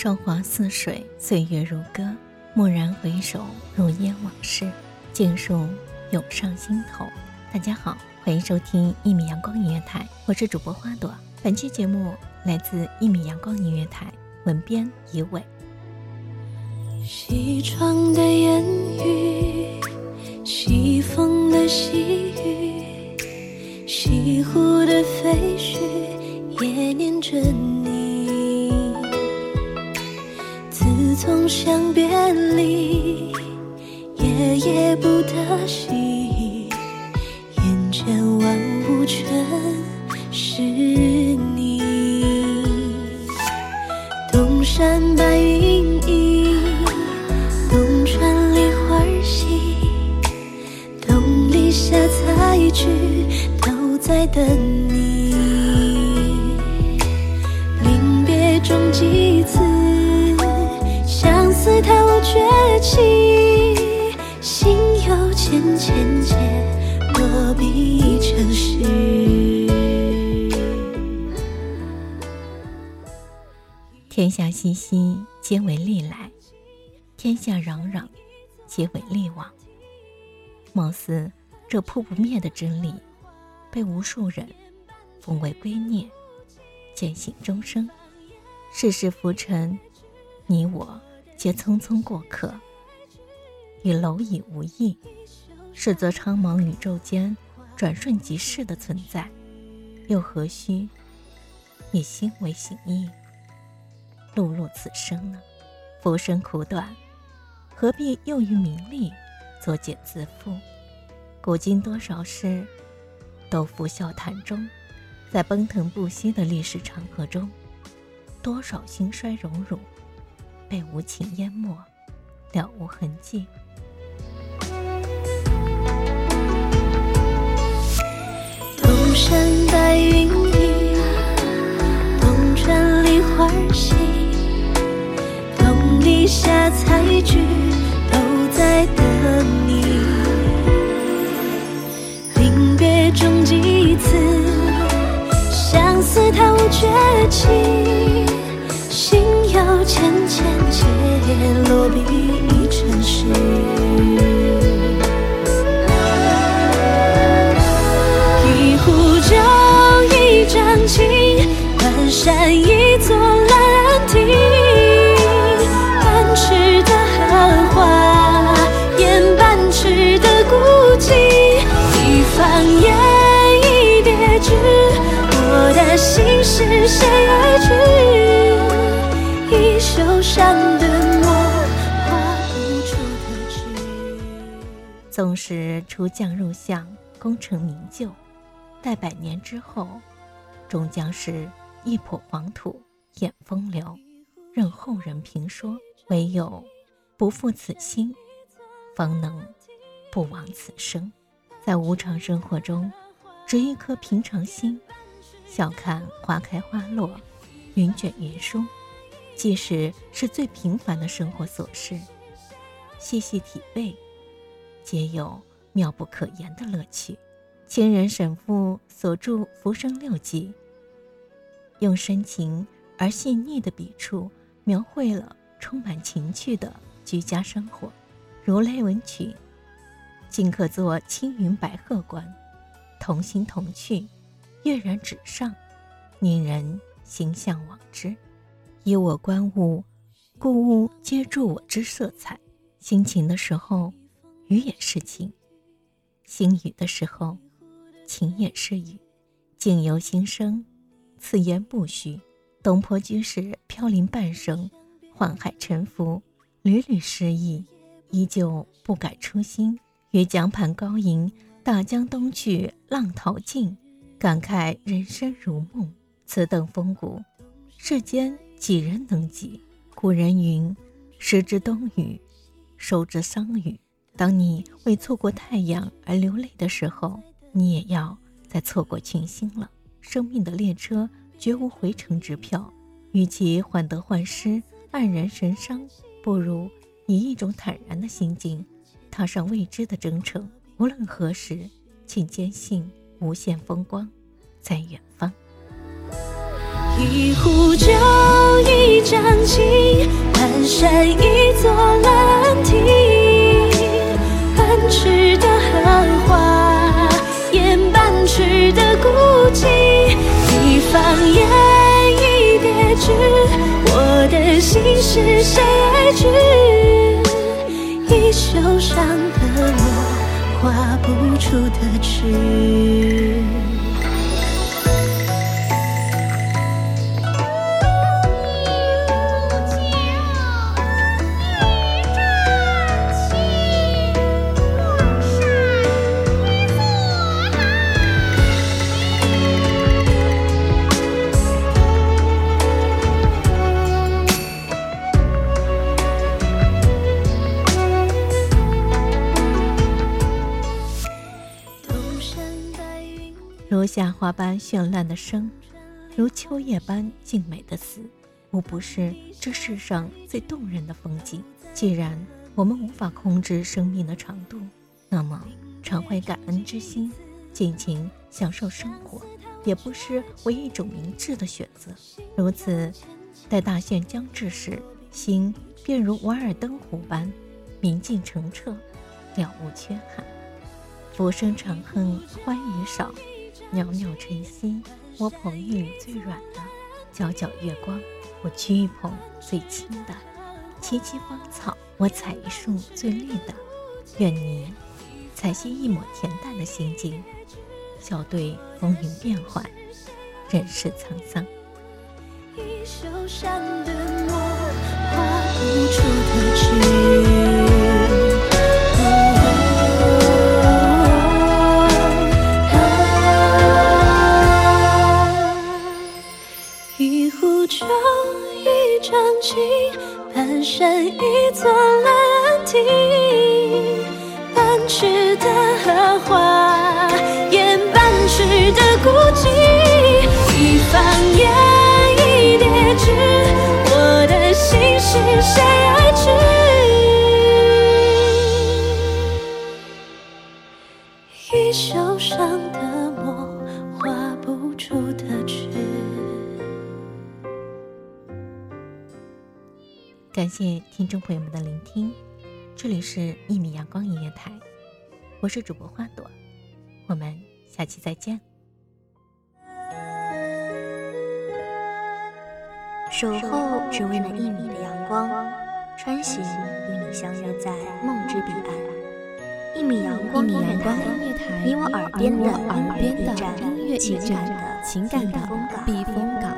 韶华似水，岁月如歌。蓦然回首，如烟往事，尽数涌上心头。大家好，欢迎收听一米阳光音乐台，我是主播花朵。本期节目来自一米阳光音乐台，文编一伟。西窗的烟雨，西风的细雨，西湖的废墟，也念着你。从相别离，夜夜不得息，眼前万物全是你。东山白云依，东川梨花稀，东篱下采菊，都在等你。情，心有千千结，落笔成诗。天下熙熙，皆为利来；天下攘攘，皆为利往。貌似这扑不灭的真理，被无数人奉为圭臬，践行终生。世事浮沉，你我。皆匆匆过客，与蝼蚁无异，是则苍茫宇宙间转瞬即逝的存在，又何须以心为形役，碌碌此生呢？浮生苦短，何必又于名利作茧自缚？古今多少事，都付笑谈中。在奔腾不息的历史长河中，多少兴衰荣辱。被无情淹没，了无痕迹。中几次，相思太无绝期。心有。千千结，落笔已成诗。一壶酒，一盏情，半山我的心事谁而知？纵使出将入相，功成名就，待百年之后，终将是一抔黄土掩风流，任后人评说。唯有不负此心，方能不枉此生。在无常生活中，执一颗平常心，笑看花开花落，云卷云舒。即使是最平凡的生活琐事，细细体味，皆有妙不可言的乐趣。清人沈复所著《浮生六记》，用深情而细腻的笔触，描绘了充满情趣的居家生活。如来文曲，尽可作青云白鹤观，同心同趣，跃然纸上，令人心向往之。以我观物，故物皆著我之色彩。心情的时候，雨也是晴；心雨的时候，晴也是雨。境由心生，此言不虚。东坡居士飘零半生，宦海沉浮，屡屡失意，依旧不改初心。欲江畔高吟，大江东去浪淘尽，感慨人生如梦，此等风骨，世间几人能及？古人云：“时之冬雨，收之桑榆。”当你为错过太阳而流泪的时候，你也要再错过群星了。生命的列车绝无回程之票，与其患得患失、黯然神伤，不如以一种坦然的心境，踏上未知的征程。无论何时，请坚信无限风光在远方。一壶酒，一张情，半山一座兰亭。半池的荷花，掩半池的孤寂。一方烟，一别枝，我的心事谁爱知？一袖上的，画不出的痴。如夏花般绚烂的生，如秋叶般静美的死，无不是这世上最动人的风景。既然我们无法控制生命的长度，那么常怀感恩之心，尽情享受生活，也不失为一一种明智的选择。如此，待大限将至时，心便如瓦尔登湖般明净澄澈，了无缺憾。浮生长恨欢愉少。袅袅晨曦，我捧玉最软的；皎皎月光，我掬一捧最轻的；萋萋芳草，我采一束最绿的。愿你采撷一抹恬淡的心境，笑对风云变幻，人世沧桑。一袖上的墨，画不出的痴。半尺的荷花，掩半池的孤寂。一放眼，一叠纸，我的心事谁爱知？一袖上的墨，画不出的痴。感谢听众朋友们的聆听，这里是《一米阳光音乐台》，我是主播花朵，我们下期再见。守候只为那一米的阳光，穿行与你相约在梦之彼岸。一米阳光音乐台，你我耳边的音乐驿站，情感的情感的避风港。